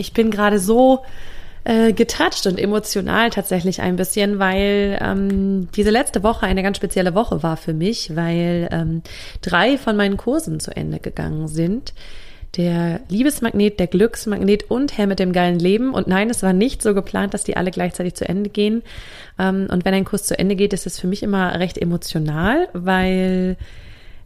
ich bin gerade so äh, getoucht und emotional tatsächlich ein bisschen, weil ähm, diese letzte Woche eine ganz spezielle Woche war für mich, weil ähm, drei von meinen Kursen zu Ende gegangen sind. Der Liebesmagnet, der Glücksmagnet und Herr mit dem geilen Leben. Und nein, es war nicht so geplant, dass die alle gleichzeitig zu Ende gehen. Ähm, und wenn ein Kurs zu Ende geht, ist es für mich immer recht emotional, weil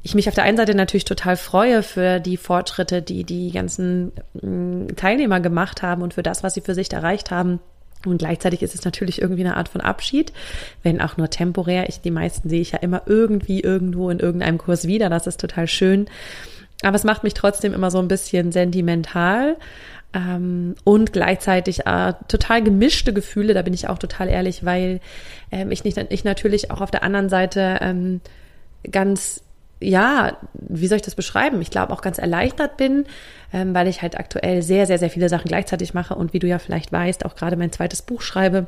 ich mich auf der einen Seite natürlich total freue für die Fortschritte, die die ganzen mm, Teilnehmer gemacht haben und für das, was sie für sich erreicht haben. Und gleichzeitig ist es natürlich irgendwie eine Art von Abschied, wenn auch nur temporär. Ich, die meisten sehe ich ja immer irgendwie irgendwo in irgendeinem Kurs wieder. Das ist total schön. Aber es macht mich trotzdem immer so ein bisschen sentimental ähm, und gleichzeitig äh, total gemischte Gefühle. Da bin ich auch total ehrlich, weil ähm, ich nicht, ich natürlich auch auf der anderen Seite ähm, ganz ja, wie soll ich das beschreiben? Ich glaube auch ganz erleichtert bin, ähm, weil ich halt aktuell sehr, sehr, sehr viele Sachen gleichzeitig mache und wie du ja vielleicht weißt, auch gerade mein zweites Buch schreibe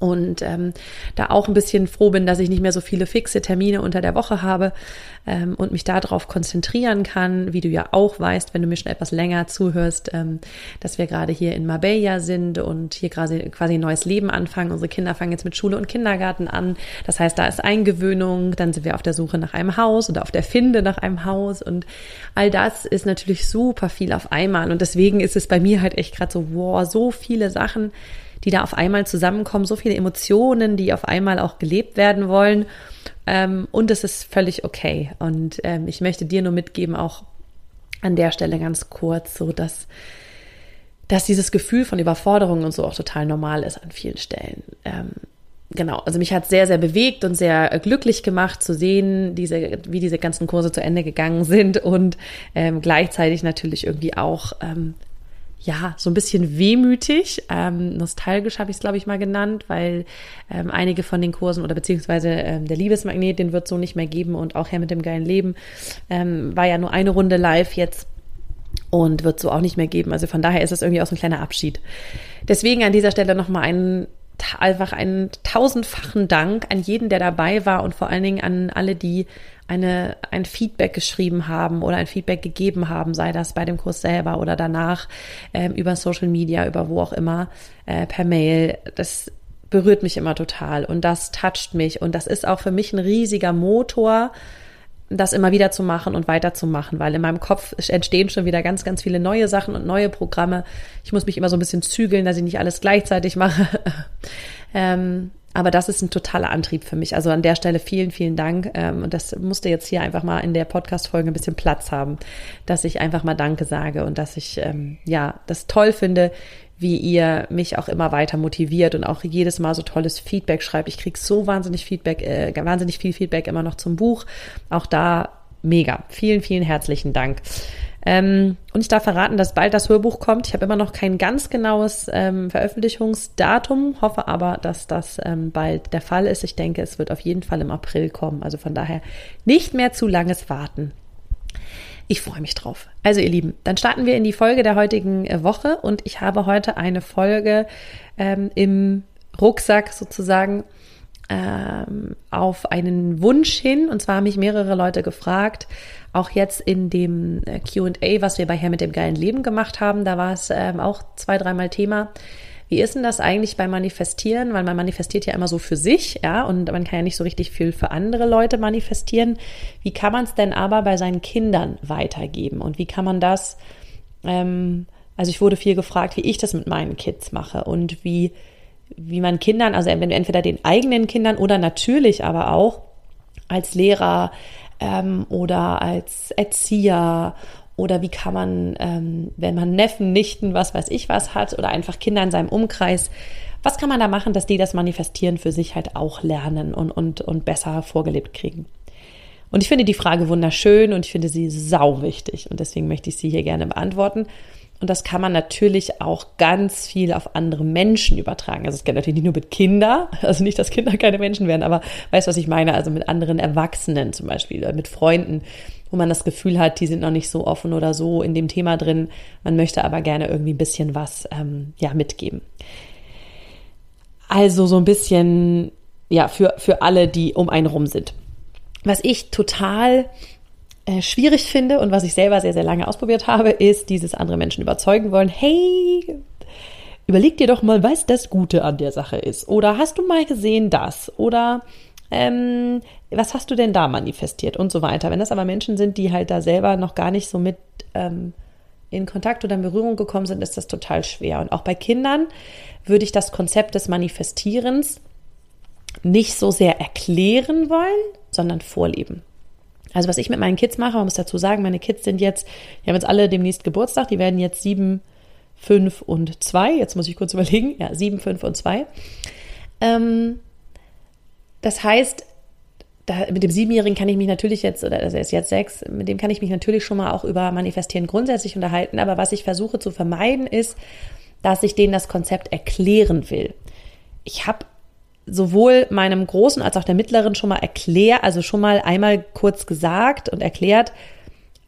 und ähm, da auch ein bisschen froh bin, dass ich nicht mehr so viele fixe Termine unter der Woche habe ähm, und mich darauf konzentrieren kann, wie du ja auch weißt, wenn du mir schon etwas länger zuhörst, ähm, dass wir gerade hier in Marbella sind und hier quasi, quasi ein neues Leben anfangen. Unsere Kinder fangen jetzt mit Schule und Kindergarten an. Das heißt, da ist Eingewöhnung, dann sind wir auf der Suche nach einem Haus oder auf der Finde nach einem Haus und all das ist natürlich super viel auf einmal und deswegen ist es bei mir halt echt gerade so, wow, so viele Sachen, die da auf einmal zusammenkommen, so viele Emotionen, die auf einmal auch gelebt werden wollen. Ähm, und es ist völlig okay. Und ähm, ich möchte dir nur mitgeben, auch an der Stelle ganz kurz, so dass, dass dieses Gefühl von Überforderung und so auch total normal ist an vielen Stellen. Ähm, genau, also mich hat sehr, sehr bewegt und sehr glücklich gemacht zu sehen, diese, wie diese ganzen Kurse zu Ende gegangen sind und ähm, gleichzeitig natürlich irgendwie auch ähm, ja, so ein bisschen wehmütig. Ähm, nostalgisch habe ich es, glaube ich, mal genannt, weil ähm, einige von den Kursen oder beziehungsweise ähm, der Liebesmagnet, den wird so nicht mehr geben und auch Herr mit dem geilen Leben ähm, war ja nur eine Runde live jetzt und wird so auch nicht mehr geben. Also von daher ist es irgendwie auch so ein kleiner Abschied. Deswegen an dieser Stelle nochmal einen einfach einen tausendfachen Dank an jeden, der dabei war und vor allen Dingen an alle, die eine, ein Feedback geschrieben haben oder ein Feedback gegeben haben, sei das bei dem Kurs selber oder danach ähm, über Social Media, über wo auch immer, äh, per Mail. Das berührt mich immer total und das toucht mich und das ist auch für mich ein riesiger Motor, das immer wieder zu machen und weiterzumachen, weil in meinem Kopf entstehen schon wieder ganz, ganz viele neue Sachen und neue Programme. Ich muss mich immer so ein bisschen zügeln, dass ich nicht alles gleichzeitig mache. ähm, aber das ist ein totaler Antrieb für mich. Also an der Stelle vielen, vielen Dank. Ähm, und das musste jetzt hier einfach mal in der Podcast-Folge ein bisschen Platz haben, dass ich einfach mal Danke sage und dass ich ähm, ja das toll finde, wie ihr mich auch immer weiter motiviert und auch jedes Mal so tolles Feedback schreibt. Ich kriege so wahnsinnig Feedback, äh, wahnsinnig viel Feedback immer noch zum Buch. Auch da mega. Vielen, vielen herzlichen Dank. Ähm, und ich darf verraten, dass bald das Hörbuch kommt. Ich habe immer noch kein ganz genaues ähm, Veröffentlichungsdatum, hoffe aber, dass das ähm, bald der Fall ist. Ich denke, es wird auf jeden Fall im April kommen. Also von daher nicht mehr zu langes Warten. Ich freue mich drauf. Also ihr Lieben, dann starten wir in die Folge der heutigen äh, Woche und ich habe heute eine Folge ähm, im Rucksack sozusagen ähm, auf einen Wunsch hin. Und zwar haben mich mehrere Leute gefragt, auch jetzt in dem äh, QA, was wir bei Herr mit dem geilen Leben gemacht haben, da war es ähm, auch zwei, dreimal Thema. Wie ist denn das eigentlich beim Manifestieren? Weil man manifestiert ja immer so für sich, ja, und man kann ja nicht so richtig viel für andere Leute manifestieren. Wie kann man es denn aber bei seinen Kindern weitergeben? Und wie kann man das, ähm, also ich wurde viel gefragt, wie ich das mit meinen Kids mache und wie, wie man Kindern, also entweder den eigenen Kindern oder natürlich aber auch als Lehrer ähm, oder als Erzieher oder wie kann man, ähm, wenn man Neffen, Nichten, was weiß ich was hat oder einfach Kinder in seinem Umkreis, was kann man da machen, dass die das Manifestieren für sich halt auch lernen und, und, und besser vorgelebt kriegen? Und ich finde die Frage wunderschön und ich finde sie sau wichtig und deswegen möchte ich sie hier gerne beantworten. Und das kann man natürlich auch ganz viel auf andere Menschen übertragen. Also es geht natürlich nicht nur mit Kindern, also nicht, dass Kinder keine Menschen werden, aber weißt du, was ich meine? Also mit anderen Erwachsenen zum Beispiel oder mit Freunden, wo man das Gefühl hat, die sind noch nicht so offen oder so in dem Thema drin. Man möchte aber gerne irgendwie ein bisschen was ähm, ja, mitgeben. Also so ein bisschen ja für, für alle, die um einen rum sind. Was ich total äh, schwierig finde und was ich selber sehr, sehr lange ausprobiert habe, ist dieses andere Menschen überzeugen wollen. Hey, überleg dir doch mal, was das Gute an der Sache ist. Oder hast du mal gesehen das? Oder ähm, was hast du denn da manifestiert und so weiter. Wenn das aber Menschen sind, die halt da selber noch gar nicht so mit ähm, in Kontakt oder in Berührung gekommen sind, ist das total schwer. Und auch bei Kindern würde ich das Konzept des Manifestierens nicht so sehr erklären wollen, sondern vorleben. Also was ich mit meinen Kids mache, man muss dazu sagen, meine Kids sind jetzt, die haben jetzt alle demnächst Geburtstag, die werden jetzt sieben, fünf und zwei. Jetzt muss ich kurz überlegen. Ja, sieben, fünf und zwei. Ähm, das heißt, da, mit dem Siebenjährigen kann ich mich natürlich jetzt, oder er ist jetzt sechs, mit dem kann ich mich natürlich schon mal auch über Manifestieren grundsätzlich unterhalten. Aber was ich versuche zu vermeiden, ist, dass ich denen das Konzept erklären will. Ich habe sowohl meinem Großen als auch der Mittleren schon mal erklärt, also schon mal einmal kurz gesagt und erklärt,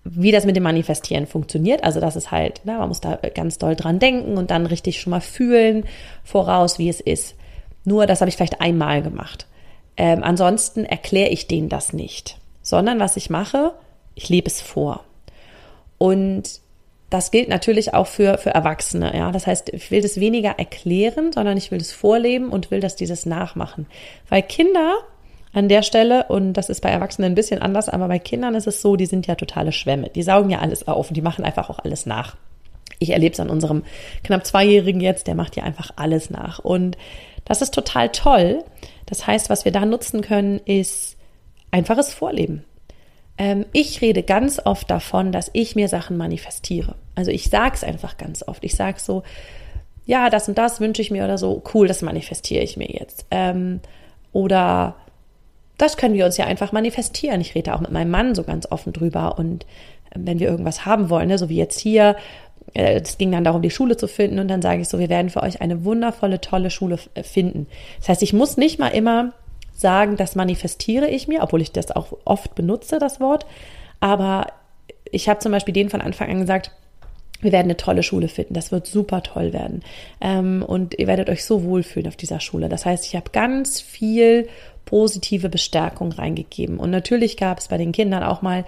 wie das mit dem Manifestieren funktioniert. Also das ist halt, na, man muss da ganz doll dran denken und dann richtig schon mal fühlen voraus, wie es ist. Nur das habe ich vielleicht einmal gemacht. Ähm, ansonsten erkläre ich denen das nicht, sondern was ich mache, ich lebe es vor. Und das gilt natürlich auch für, für Erwachsene. Ja, das heißt, ich will das weniger erklären, sondern ich will das vorleben und will das dieses nachmachen. Weil Kinder an der Stelle, und das ist bei Erwachsenen ein bisschen anders, aber bei Kindern ist es so, die sind ja totale Schwämme. Die saugen ja alles auf und die machen einfach auch alles nach. Ich erlebe es an unserem knapp Zweijährigen jetzt, der macht ja einfach alles nach. Und das ist total toll. Das heißt, was wir da nutzen können, ist einfaches Vorleben. Ähm, ich rede ganz oft davon, dass ich mir Sachen manifestiere. Also ich sage es einfach ganz oft. Ich sage so, ja, das und das wünsche ich mir oder so, cool, das manifestiere ich mir jetzt. Ähm, oder das können wir uns ja einfach manifestieren. Ich rede auch mit meinem Mann so ganz offen drüber. Und äh, wenn wir irgendwas haben wollen, ne, so wie jetzt hier, äh, es ging dann darum, die Schule zu finden. Und dann sage ich so, wir werden für euch eine wundervolle, tolle Schule finden. Das heißt, ich muss nicht mal immer sagen, das manifestiere ich mir, obwohl ich das auch oft benutze, das Wort. Aber ich habe zum Beispiel denen von Anfang an gesagt, wir werden eine tolle Schule finden. Das wird super toll werden. Ähm, und ihr werdet euch so wohlfühlen auf dieser Schule. Das heißt, ich habe ganz viel positive Bestärkung reingegeben. Und natürlich gab es bei den Kindern auch mal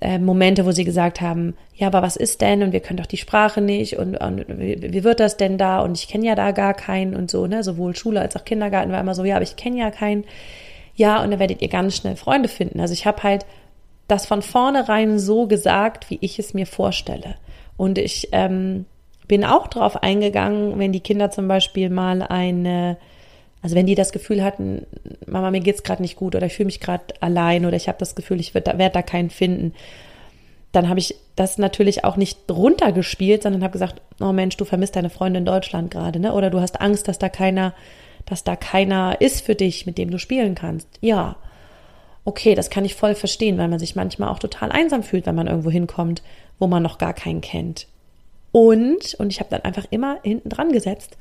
äh, Momente, wo sie gesagt haben, ja, aber was ist denn? Und wir können doch die Sprache nicht und, und wie, wie, wird das denn da? Und ich kenne ja da gar keinen und so, ne? Sowohl Schule als auch Kindergarten war immer so, ja, aber ich kenne ja keinen. Ja, und dann werdet ihr ganz schnell Freunde finden. Also ich habe halt das von vornherein so gesagt, wie ich es mir vorstelle. Und ich ähm, bin auch drauf eingegangen, wenn die Kinder zum Beispiel mal eine also wenn die das Gefühl hatten, Mama, mir geht's gerade nicht gut oder ich fühle mich gerade allein oder ich habe das Gefühl, ich werde werd da keinen finden, dann habe ich das natürlich auch nicht runtergespielt, sondern habe gesagt, oh Mensch, du vermisst deine Freundin in Deutschland gerade, ne? Oder du hast Angst, dass da keiner, dass da keiner ist für dich, mit dem du spielen kannst. Ja. Okay, das kann ich voll verstehen, weil man sich manchmal auch total einsam fühlt, wenn man irgendwo hinkommt, wo man noch gar keinen kennt. Und, und ich habe dann einfach immer hinten dran gesetzt.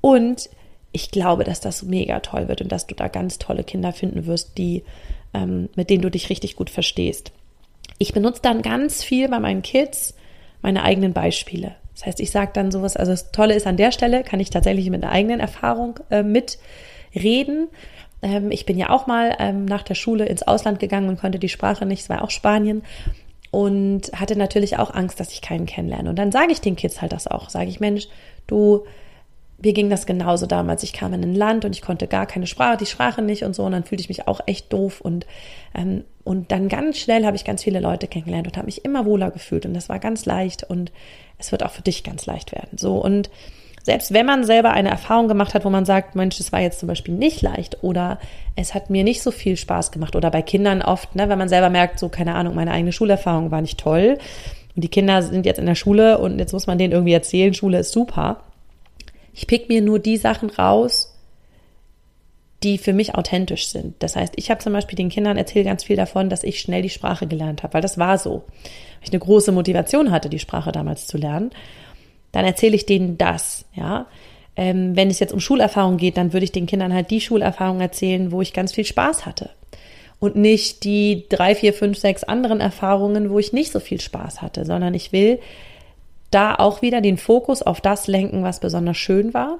Und ich glaube, dass das mega toll wird und dass du da ganz tolle Kinder finden wirst, die, ähm, mit denen du dich richtig gut verstehst. Ich benutze dann ganz viel bei meinen Kids meine eigenen Beispiele. Das heißt, ich sage dann sowas, also das Tolle ist an der Stelle, kann ich tatsächlich mit einer eigenen Erfahrung äh, mitreden. Ähm, ich bin ja auch mal ähm, nach der Schule ins Ausland gegangen und konnte die Sprache nicht, es war auch Spanien und hatte natürlich auch Angst, dass ich keinen kennenlerne. Und dann sage ich den Kids halt das auch, sage ich, Mensch, du mir ging das genauso damals. Ich kam in ein Land und ich konnte gar keine Sprache, die Sprache nicht und so. Und dann fühlte ich mich auch echt doof. Und, ähm, und dann ganz schnell habe ich ganz viele Leute kennengelernt und habe mich immer wohler gefühlt. Und das war ganz leicht. Und es wird auch für dich ganz leicht werden. So. Und selbst wenn man selber eine Erfahrung gemacht hat, wo man sagt, Mensch, es war jetzt zum Beispiel nicht leicht oder es hat mir nicht so viel Spaß gemacht oder bei Kindern oft, ne, wenn man selber merkt, so keine Ahnung, meine eigene Schulerfahrung war nicht toll und die Kinder sind jetzt in der Schule und jetzt muss man denen irgendwie erzählen, Schule ist super ich pick mir nur die Sachen raus, die für mich authentisch sind. Das heißt, ich habe zum Beispiel den Kindern erzählt ganz viel davon, dass ich schnell die Sprache gelernt habe, weil das war so. Weil ich eine große Motivation hatte, die Sprache damals zu lernen. Dann erzähle ich denen das, ja. Ähm, wenn es jetzt um Schulerfahrung geht, dann würde ich den Kindern halt die Schulerfahrung erzählen, wo ich ganz viel Spaß hatte. Und nicht die drei, vier, fünf, sechs anderen Erfahrungen, wo ich nicht so viel Spaß hatte, sondern ich will da auch wieder den Fokus auf das lenken, was besonders schön war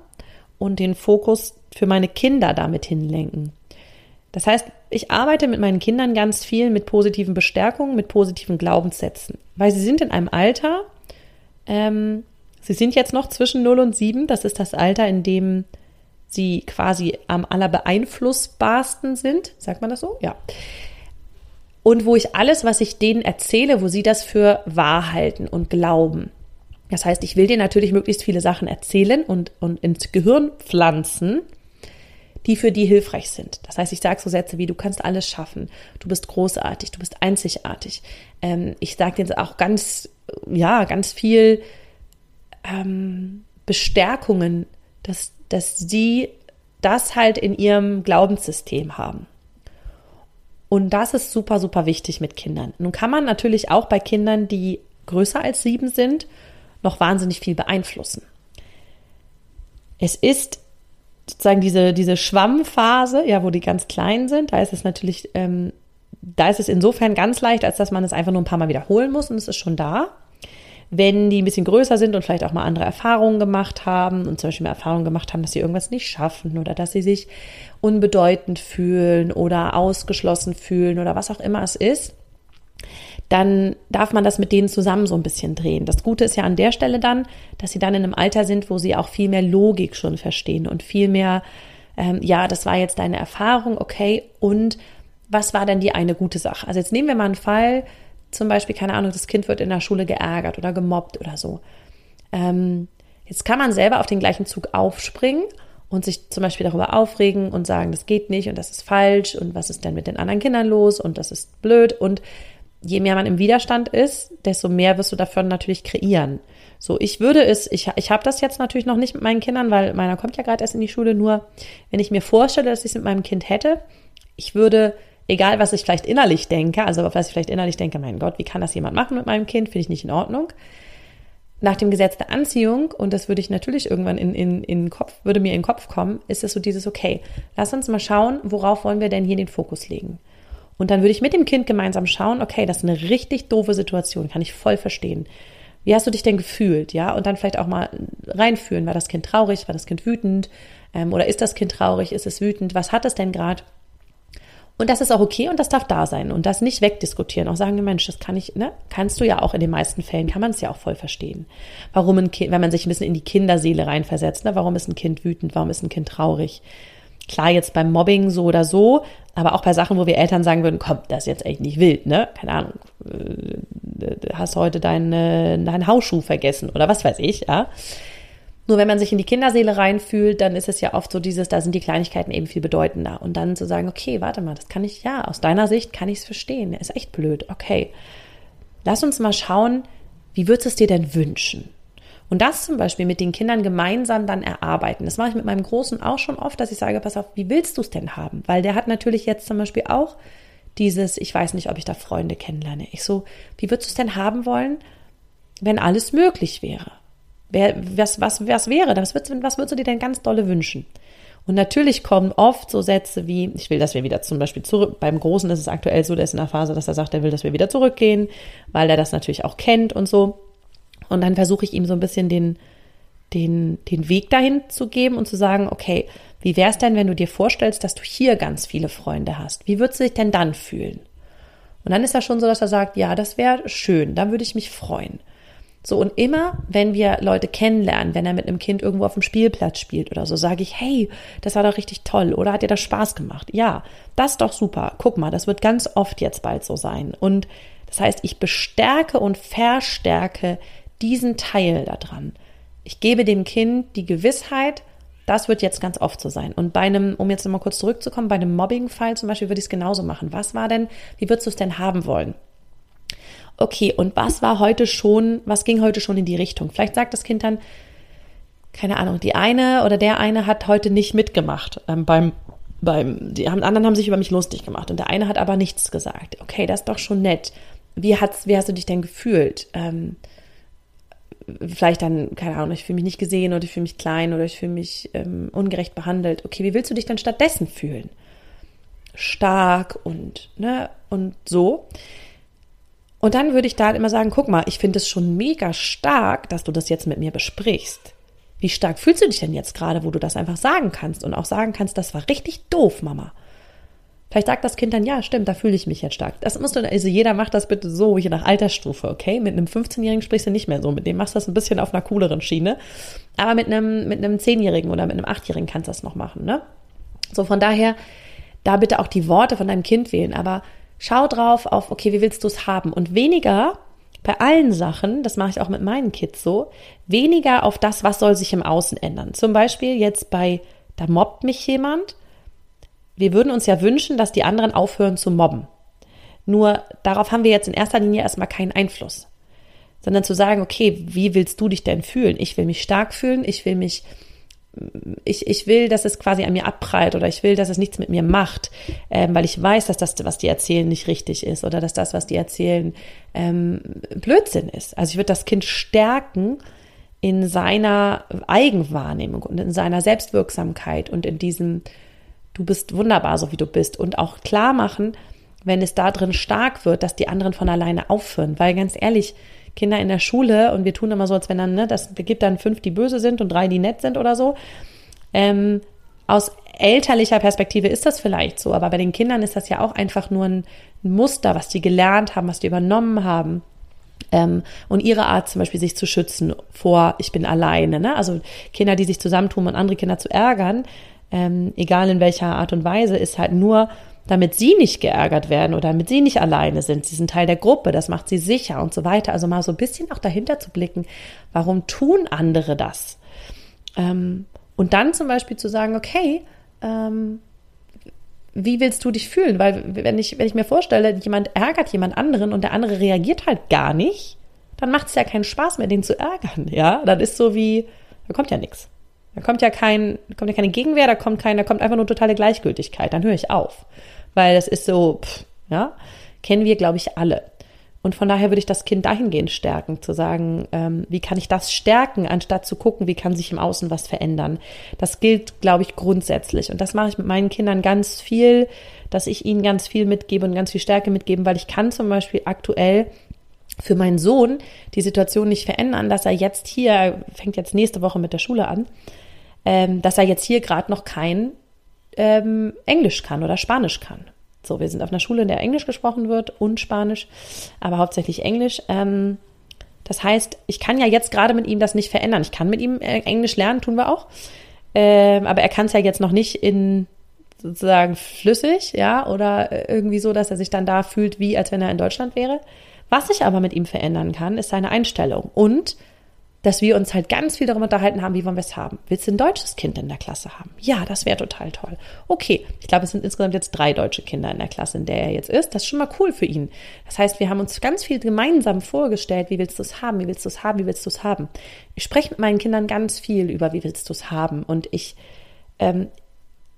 und den Fokus für meine Kinder damit hinlenken. Das heißt, ich arbeite mit meinen Kindern ganz viel mit positiven Bestärkungen, mit positiven Glaubenssätzen, weil sie sind in einem Alter, ähm, sie sind jetzt noch zwischen 0 und 7, das ist das Alter, in dem sie quasi am allerbeeinflussbarsten sind, sagt man das so? Ja. Und wo ich alles, was ich denen erzähle, wo sie das für wahr halten und glauben. Das heißt, ich will dir natürlich möglichst viele Sachen erzählen und, und ins Gehirn pflanzen, die für die hilfreich sind. Das heißt, ich sage so Sätze wie, du kannst alles schaffen, du bist großartig, du bist einzigartig. Ähm, ich sage dir auch ganz, ja, ganz viel ähm, Bestärkungen, dass, dass sie das halt in ihrem Glaubenssystem haben. Und das ist super, super wichtig mit Kindern. Nun kann man natürlich auch bei Kindern, die größer als sieben sind, noch wahnsinnig viel beeinflussen. Es ist sozusagen diese, diese Schwammphase, ja, wo die ganz klein sind, da ist es natürlich, ähm, da ist es insofern ganz leicht, als dass man es einfach nur ein paar Mal wiederholen muss und es ist schon da. Wenn die ein bisschen größer sind und vielleicht auch mal andere Erfahrungen gemacht haben und zum Beispiel mal Erfahrungen gemacht haben, dass sie irgendwas nicht schaffen oder dass sie sich unbedeutend fühlen oder ausgeschlossen fühlen oder was auch immer es ist, dann darf man das mit denen zusammen so ein bisschen drehen. Das Gute ist ja an der Stelle dann, dass sie dann in einem Alter sind, wo sie auch viel mehr Logik schon verstehen und viel mehr, ähm, ja, das war jetzt deine Erfahrung, okay, und was war denn die eine gute Sache? Also jetzt nehmen wir mal einen Fall, zum Beispiel, keine Ahnung, das Kind wird in der Schule geärgert oder gemobbt oder so. Ähm, jetzt kann man selber auf den gleichen Zug aufspringen und sich zum Beispiel darüber aufregen und sagen, das geht nicht und das ist falsch und was ist denn mit den anderen Kindern los und das ist blöd und je mehr man im Widerstand ist, desto mehr wirst du davon natürlich kreieren. So, ich würde es, ich, ich habe das jetzt natürlich noch nicht mit meinen Kindern, weil meiner kommt ja gerade erst in die Schule, nur wenn ich mir vorstelle, dass ich es mit meinem Kind hätte, ich würde, egal was ich vielleicht innerlich denke, also was ich vielleicht innerlich denke, mein Gott, wie kann das jemand machen mit meinem Kind, finde ich nicht in Ordnung. Nach dem Gesetz der Anziehung, und das würde ich natürlich irgendwann in, in, in den Kopf, würde mir in den Kopf kommen, ist es so dieses, okay, lass uns mal schauen, worauf wollen wir denn hier den Fokus legen? Und dann würde ich mit dem Kind gemeinsam schauen, okay, das ist eine richtig doofe Situation, kann ich voll verstehen. Wie hast du dich denn gefühlt? Ja, und dann vielleicht auch mal reinfühlen. War das Kind traurig? War das Kind wütend? Ähm, oder ist das Kind traurig? Ist es wütend? Was hat es denn gerade? Und das ist auch okay und das darf da sein und das nicht wegdiskutieren. Auch sagen, Mensch, das kann ich, ne? Kannst du ja auch in den meisten Fällen, kann man es ja auch voll verstehen. Warum ein Kind, wenn man sich ein bisschen in die Kinderseele reinversetzt, ne? Warum ist ein Kind wütend? Warum ist ein Kind traurig? Klar, jetzt beim Mobbing so oder so, aber auch bei Sachen, wo wir Eltern sagen würden, komm, das ist jetzt echt nicht wild, ne? Keine Ahnung, äh, hast heute deinen dein Hausschuh vergessen oder was weiß ich, ja? Nur wenn man sich in die Kinderseele reinfühlt, dann ist es ja oft so dieses, da sind die Kleinigkeiten eben viel bedeutender. Und dann zu sagen, okay, warte mal, das kann ich, ja, aus deiner Sicht kann ich es verstehen. Ist echt blöd. Okay. Lass uns mal schauen, wie würdest du es dir denn wünschen? Und das zum Beispiel mit den Kindern gemeinsam dann erarbeiten. Das mache ich mit meinem Großen auch schon oft, dass ich sage, pass auf, wie willst du es denn haben? Weil der hat natürlich jetzt zum Beispiel auch dieses, ich weiß nicht, ob ich da Freunde kennenlerne. Ich so, wie würdest du es denn haben wollen, wenn alles möglich wäre? Wer, was, was, was wäre Was würdest, was würdest du dir denn ganz dolle wünschen? Und natürlich kommen oft so Sätze wie, ich will, dass wir wieder zum Beispiel zurück, beim Großen ist es aktuell so, der ist in der Phase, dass er sagt, er will, dass wir wieder zurückgehen, weil er das natürlich auch kennt und so. Und dann versuche ich ihm so ein bisschen den, den, den Weg dahin zu geben und zu sagen, okay, wie wäre es denn, wenn du dir vorstellst, dass du hier ganz viele Freunde hast? Wie würdest du dich denn dann fühlen? Und dann ist er schon so, dass er sagt, ja, das wäre schön, dann würde ich mich freuen. So, und immer, wenn wir Leute kennenlernen, wenn er mit einem Kind irgendwo auf dem Spielplatz spielt oder so, sage ich, hey, das war doch richtig toll oder hat dir das Spaß gemacht? Ja, das ist doch super. Guck mal, das wird ganz oft jetzt bald so sein. Und das heißt, ich bestärke und verstärke diesen Teil da dran. Ich gebe dem Kind die Gewissheit, das wird jetzt ganz oft so sein. Und bei einem, um jetzt nochmal kurz zurückzukommen, bei einem Mobbing-Fall zum Beispiel würde ich es genauso machen. Was war denn, wie würdest du es denn haben wollen? Okay, und was war heute schon, was ging heute schon in die Richtung? Vielleicht sagt das Kind dann, keine Ahnung, die eine oder der eine hat heute nicht mitgemacht ähm, beim beim, die anderen haben sich über mich lustig gemacht und der eine hat aber nichts gesagt. Okay, das ist doch schon nett. Wie, hat's, wie hast du dich denn gefühlt? Ähm, vielleicht dann, keine Ahnung, ich fühle mich nicht gesehen oder ich fühle mich klein oder ich fühle mich ähm, ungerecht behandelt. Okay, wie willst du dich dann stattdessen fühlen? Stark und, ne, und so. Und dann würde ich da immer sagen, guck mal, ich finde es schon mega stark, dass du das jetzt mit mir besprichst. Wie stark fühlst du dich denn jetzt gerade, wo du das einfach sagen kannst und auch sagen kannst, das war richtig doof, Mama. Vielleicht sagt das Kind dann, ja, stimmt, da fühle ich mich jetzt stark. Das musst du, also jeder macht das bitte so, je nach Altersstufe, okay? Mit einem 15-Jährigen sprichst du nicht mehr so, mit dem machst du das ein bisschen auf einer cooleren Schiene. Aber mit einem, mit einem 10-Jährigen oder mit einem 8-Jährigen kannst du das noch machen, ne? So, von daher, da bitte auch die Worte von deinem Kind wählen, aber schau drauf auf, okay, wie willst du es haben? Und weniger bei allen Sachen, das mache ich auch mit meinen Kids so, weniger auf das, was soll sich im Außen ändern. Zum Beispiel jetzt bei, da mobbt mich jemand. Wir würden uns ja wünschen, dass die anderen aufhören zu mobben. Nur darauf haben wir jetzt in erster Linie erstmal keinen Einfluss. Sondern zu sagen, okay, wie willst du dich denn fühlen? Ich will mich stark fühlen, ich will mich ich, ich will, dass es quasi an mir abprallt oder ich will, dass es nichts mit mir macht, ähm, weil ich weiß, dass das, was die erzählen, nicht richtig ist oder dass das, was die erzählen, ähm, Blödsinn ist. Also ich würde das Kind stärken in seiner Eigenwahrnehmung und in seiner Selbstwirksamkeit und in diesem, du bist wunderbar, so wie du bist und auch klar machen, wenn es da drin stark wird, dass die anderen von alleine aufhören, weil ganz ehrlich, Kinder in der Schule und wir tun immer so, als wenn dann, ne, das gibt dann fünf, die böse sind und drei, die nett sind oder so. Ähm, aus elterlicher Perspektive ist das vielleicht so, aber bei den Kindern ist das ja auch einfach nur ein Muster, was die gelernt haben, was die übernommen haben. Ähm, und ihre Art zum Beispiel sich zu schützen vor, ich bin alleine. Ne? Also Kinder, die sich zusammentun und andere Kinder zu ärgern, ähm, egal in welcher Art und Weise, ist halt nur damit sie nicht geärgert werden oder damit sie nicht alleine sind. Sie sind Teil der Gruppe, das macht sie sicher und so weiter. Also mal so ein bisschen auch dahinter zu blicken, warum tun andere das? Ähm, und dann zum Beispiel zu sagen, okay, ähm, wie willst du dich fühlen? Weil wenn ich, wenn ich mir vorstelle, jemand ärgert jemand anderen und der andere reagiert halt gar nicht, dann macht es ja keinen Spaß mehr, den zu ärgern. Ja, das ist so wie, da kommt ja nichts. Da kommt ja kein, kommt ja keine Gegenwehr, da kommt kein, da kommt einfach nur totale Gleichgültigkeit. Dann höre ich auf weil das ist so, pff, ja, kennen wir, glaube ich, alle. Und von daher würde ich das Kind dahingehend stärken, zu sagen, ähm, wie kann ich das stärken, anstatt zu gucken, wie kann sich im Außen was verändern. Das gilt, glaube ich, grundsätzlich. Und das mache ich mit meinen Kindern ganz viel, dass ich ihnen ganz viel mitgebe und ganz viel Stärke mitgebe, weil ich kann zum Beispiel aktuell für meinen Sohn die Situation nicht verändern, dass er jetzt hier, fängt jetzt nächste Woche mit der Schule an, ähm, dass er jetzt hier gerade noch kein ähm, Englisch kann oder Spanisch kann. So, wir sind auf einer Schule, in der Englisch gesprochen wird und Spanisch, aber hauptsächlich Englisch. Ähm, das heißt, ich kann ja jetzt gerade mit ihm das nicht verändern. Ich kann mit ihm äh, Englisch lernen, tun wir auch. Ähm, aber er kann es ja jetzt noch nicht in sozusagen flüssig, ja, oder irgendwie so, dass er sich dann da fühlt, wie als wenn er in Deutschland wäre. Was ich aber mit ihm verändern kann, ist seine Einstellung und dass wir uns halt ganz viel darüber unterhalten haben, wie wollen wir es haben. Willst du ein deutsches Kind in der Klasse haben? Ja, das wäre total toll. Okay, ich glaube, es sind insgesamt jetzt drei deutsche Kinder in der Klasse, in der er jetzt ist. Das ist schon mal cool für ihn. Das heißt, wir haben uns ganz viel gemeinsam vorgestellt, wie willst du es haben, wie willst du es haben, wie willst du es haben. Ich spreche mit meinen Kindern ganz viel über, wie willst du es haben. Und ich, ähm,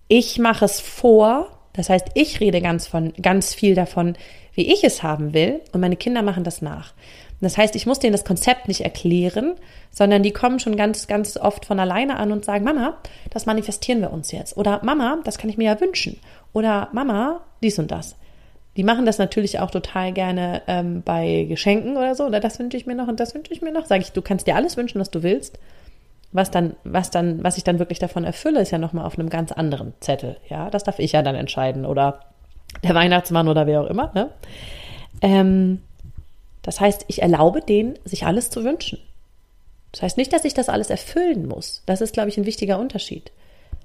ich mache es vor. Das heißt, ich rede ganz von, ganz viel davon, wie ich es haben will. Und meine Kinder machen das nach. Das heißt, ich muss denen das Konzept nicht erklären, sondern die kommen schon ganz, ganz oft von alleine an und sagen, Mama, das manifestieren wir uns jetzt. Oder Mama, das kann ich mir ja wünschen. Oder Mama, dies und das. Die machen das natürlich auch total gerne ähm, bei Geschenken oder so. Oder das wünsche ich mir noch und das wünsche ich mir noch. Sage ich, du kannst dir alles wünschen, was du willst. Was dann, was dann, was ich dann wirklich davon erfülle, ist ja nochmal auf einem ganz anderen Zettel. Ja, das darf ich ja dann entscheiden. Oder der Weihnachtsmann oder wer auch immer. Ne? Ähm, das heißt, ich erlaube denen, sich alles zu wünschen. Das heißt nicht, dass ich das alles erfüllen muss. Das ist, glaube ich, ein wichtiger Unterschied.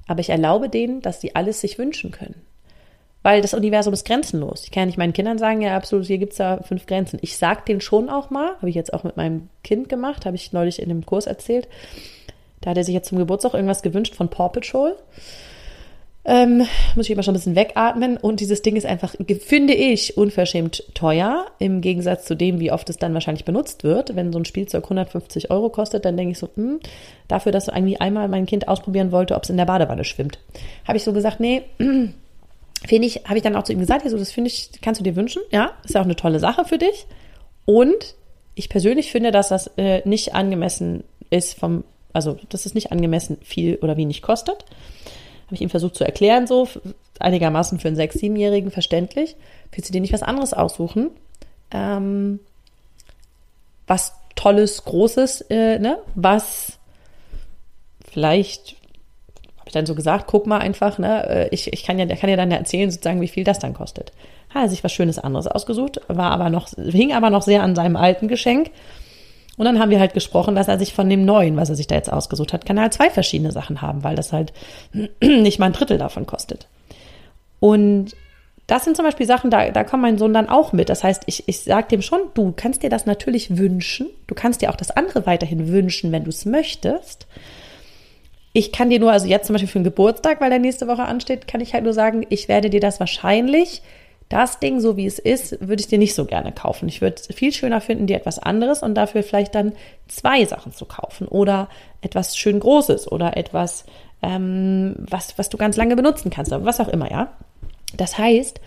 Aber ich erlaube denen, dass sie alles sich wünschen können. Weil das Universum ist grenzenlos. Ich kann nicht meinen Kindern sagen, ja, absolut, hier gibt es da fünf Grenzen. Ich sage denen schon auch mal, habe ich jetzt auch mit meinem Kind gemacht, habe ich neulich in einem Kurs erzählt. Da hat er sich jetzt zum Geburtstag irgendwas gewünscht von Paw Patrol. Ähm, muss ich immer schon ein bisschen wegatmen. Und dieses Ding ist einfach, finde ich, unverschämt teuer. Im Gegensatz zu dem, wie oft es dann wahrscheinlich benutzt wird. Wenn so ein Spielzeug 150 Euro kostet, dann denke ich so, hm, dafür, dass irgendwie einmal mein Kind ausprobieren wollte, ob es in der Badewanne schwimmt. Habe ich so gesagt, nee, finde ich, habe ich dann auch zu ihm gesagt, so, das finde ich, kannst du dir wünschen. Ja, ist ja auch eine tolle Sache für dich. Und ich persönlich finde, dass das äh, nicht angemessen ist vom, also, dass es nicht angemessen viel oder wenig kostet habe ich ihm versucht zu erklären, so einigermaßen für einen sechs-, siebenjährigen verständlich. Willst du dir nicht was anderes aussuchen? Ähm, was Tolles, Großes, äh, ne? Was vielleicht habe ich dann so gesagt, guck mal einfach, ne? Äh, ich, ich kann ja, kann ja dann erzählen, sozusagen, wie viel das dann kostet. Hat er sich was Schönes anderes ausgesucht, war aber noch, hing aber noch sehr an seinem alten Geschenk und dann haben wir halt gesprochen, dass er sich von dem neuen, was er sich da jetzt ausgesucht hat, kann er halt zwei verschiedene Sachen haben, weil das halt nicht mal ein Drittel davon kostet. Und das sind zum Beispiel Sachen, da, da kommt mein Sohn dann auch mit. Das heißt, ich, ich sage dem schon, du kannst dir das natürlich wünschen. Du kannst dir auch das andere weiterhin wünschen, wenn du es möchtest. Ich kann dir nur, also jetzt zum Beispiel für den Geburtstag, weil der nächste Woche ansteht, kann ich halt nur sagen, ich werde dir das wahrscheinlich das Ding, so wie es ist, würde ich dir nicht so gerne kaufen. Ich würde es viel schöner finden, dir etwas anderes und dafür vielleicht dann zwei Sachen zu kaufen oder etwas schön Großes oder etwas, ähm, was, was du ganz lange benutzen kannst, aber was auch immer, ja. Das heißt,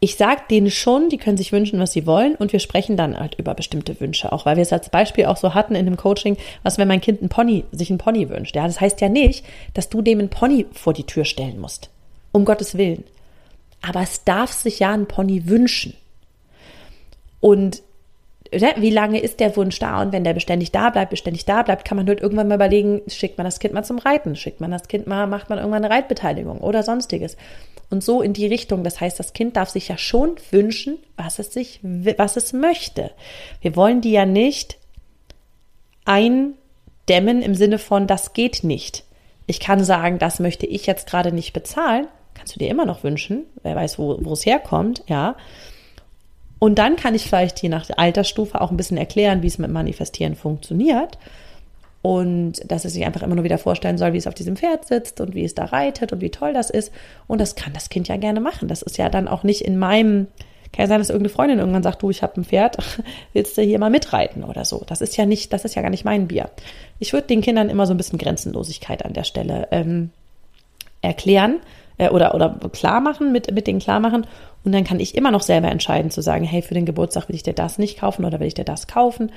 ich sage denen schon, die können sich wünschen, was sie wollen und wir sprechen dann halt über bestimmte Wünsche, auch weil wir es als Beispiel auch so hatten in dem Coaching, was wenn mein Kind ein Pony, sich ein Pony wünscht. Ja, das heißt ja nicht, dass du dem ein Pony vor die Tür stellen musst. Um Gottes Willen. Aber es darf sich ja ein Pony wünschen. Und ne, wie lange ist der Wunsch da? Und wenn der beständig da bleibt, beständig da bleibt, kann man halt irgendwann mal überlegen, schickt man das Kind mal zum Reiten, schickt man das Kind mal, macht man irgendwann eine Reitbeteiligung oder sonstiges. Und so in die Richtung. Das heißt, das Kind darf sich ja schon wünschen, was es sich, was es möchte. Wir wollen die ja nicht eindämmen im Sinne von, das geht nicht. Ich kann sagen, das möchte ich jetzt gerade nicht bezahlen, kannst du dir immer noch wünschen. Wer weiß, wo, es herkommt, ja. Und dann kann ich vielleicht je nach Altersstufe auch ein bisschen erklären, wie es mit Manifestieren funktioniert. Und dass es sich einfach immer nur wieder vorstellen soll, wie es auf diesem Pferd sitzt und wie es da reitet und wie toll das ist. Und das kann das Kind ja gerne machen. Das ist ja dann auch nicht in meinem, kann ja sein, dass irgendeine Freundin irgendwann sagt, du, ich habe ein Pferd, willst du hier mal mitreiten oder so. Das ist ja nicht, das ist ja gar nicht mein Bier. Ich würde den Kindern immer so ein bisschen Grenzenlosigkeit an der Stelle ähm, erklären äh, oder, oder klar machen, mit, mit denen klar machen. Und dann kann ich immer noch selber entscheiden zu sagen, hey, für den Geburtstag will ich dir das nicht kaufen oder will ich dir das kaufen,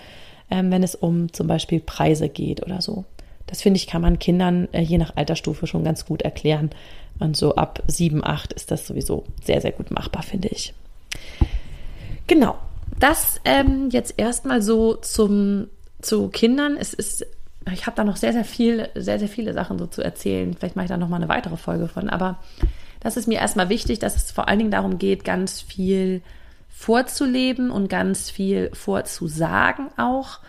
ähm, wenn es um zum Beispiel Preise geht oder so. Das finde ich, kann man Kindern äh, je nach Altersstufe schon ganz gut erklären. Und so ab sieben, acht ist das sowieso sehr, sehr gut machbar, finde ich. Genau. Das ähm, jetzt erstmal so zum, zu Kindern. Es ist ich habe da noch sehr, sehr viel, sehr, sehr viele Sachen so zu erzählen. Vielleicht mache ich da noch mal eine weitere Folge von. Aber das ist mir erstmal wichtig, dass es vor allen Dingen darum geht, ganz viel vorzuleben und ganz viel vorzusagen auch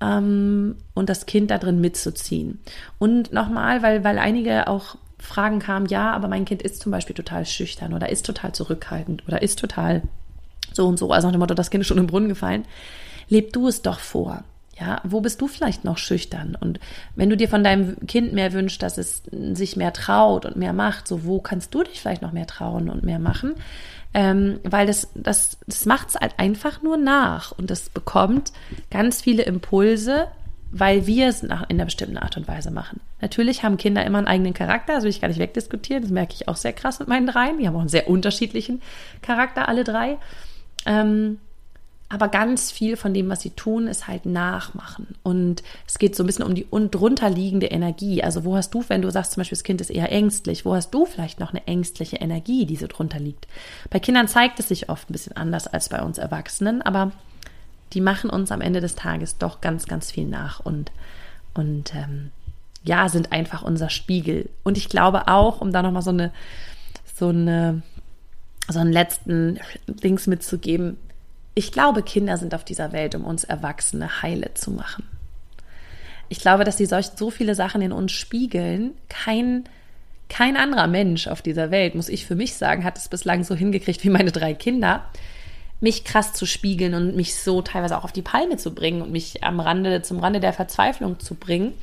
ähm, und das Kind da drin mitzuziehen. Und nochmal, weil, weil einige auch Fragen kamen, ja, aber mein Kind ist zum Beispiel total schüchtern oder ist total zurückhaltend oder ist total so und so. Also nach dem Motto, das Kind ist schon im Brunnen gefallen. Leb du es doch vor. Ja, wo bist du vielleicht noch schüchtern? Und wenn du dir von deinem Kind mehr wünschst, dass es sich mehr traut und mehr macht, so wo kannst du dich vielleicht noch mehr trauen und mehr machen? Ähm, weil das, das, das macht es halt einfach nur nach und es bekommt ganz viele Impulse, weil wir es in einer bestimmten Art und Weise machen. Natürlich haben Kinder immer einen eigenen Charakter, das will ich gar nicht wegdiskutieren, das merke ich auch sehr krass mit meinen dreien. Die haben auch einen sehr unterschiedlichen Charakter, alle drei. Ähm, aber ganz viel von dem, was sie tun, ist halt nachmachen. Und es geht so ein bisschen um die drunterliegende Energie. Also wo hast du, wenn du sagst zum Beispiel, das Kind ist eher ängstlich, wo hast du vielleicht noch eine ängstliche Energie, die so drunter liegt? Bei Kindern zeigt es sich oft ein bisschen anders als bei uns Erwachsenen, aber die machen uns am Ende des Tages doch ganz, ganz viel nach und, und ähm, ja, sind einfach unser Spiegel. Und ich glaube auch, um da nochmal so eine, so eine, so einen letzten Dings mitzugeben, ich glaube, Kinder sind auf dieser Welt, um uns Erwachsene heile zu machen. Ich glaube, dass sie solch, so viele Sachen in uns spiegeln. Kein, kein anderer Mensch auf dieser Welt, muss ich für mich sagen, hat es bislang so hingekriegt wie meine drei Kinder, mich krass zu spiegeln und mich so teilweise auch auf die Palme zu bringen und mich am Rande, zum Rande der Verzweiflung zu bringen,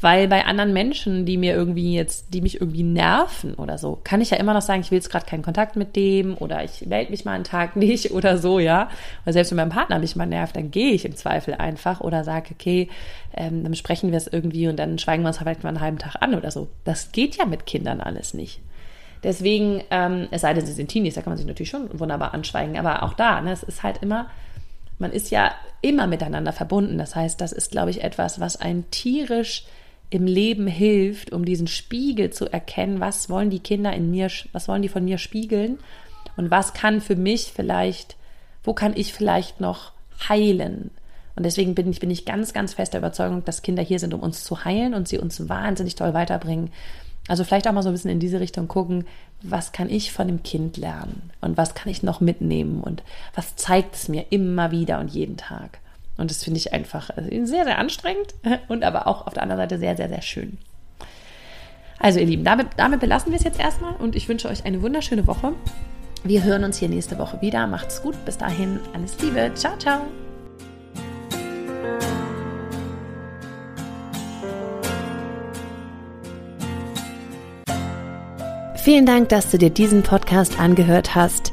Weil bei anderen Menschen, die mir irgendwie jetzt, die mich irgendwie nerven oder so, kann ich ja immer noch sagen, ich will jetzt gerade keinen Kontakt mit dem oder ich melde mich mal einen Tag nicht oder so, ja. Oder selbst wenn mein Partner mich mal nervt, dann gehe ich im Zweifel einfach oder sage, okay, ähm, dann besprechen wir es irgendwie und dann schweigen wir uns vielleicht mal einen halben Tag an oder so. Das geht ja mit Kindern alles nicht. Deswegen, ähm, es sei denn, sie sind Teenies, da kann man sich natürlich schon wunderbar anschweigen, aber auch da, ne, es ist halt immer, man ist ja immer miteinander verbunden. Das heißt, das ist, glaube ich, etwas, was ein tierisch im Leben hilft, um diesen Spiegel zu erkennen, was wollen die Kinder in mir, was wollen die von mir spiegeln und was kann für mich vielleicht, wo kann ich vielleicht noch heilen. Und deswegen bin ich, bin ich ganz, ganz fester Überzeugung, dass Kinder hier sind, um uns zu heilen und sie uns wahnsinnig toll weiterbringen. Also vielleicht auch mal so ein bisschen in diese Richtung gucken, was kann ich von dem Kind lernen und was kann ich noch mitnehmen und was zeigt es mir immer wieder und jeden Tag. Und das finde ich einfach äh, sehr, sehr anstrengend und aber auch auf der anderen Seite sehr, sehr, sehr schön. Also ihr Lieben, damit, damit belassen wir es jetzt erstmal und ich wünsche euch eine wunderschöne Woche. Wir hören uns hier nächste Woche wieder. Macht's gut. Bis dahin. Alles Liebe. Ciao, ciao. Vielen Dank, dass du dir diesen Podcast angehört hast.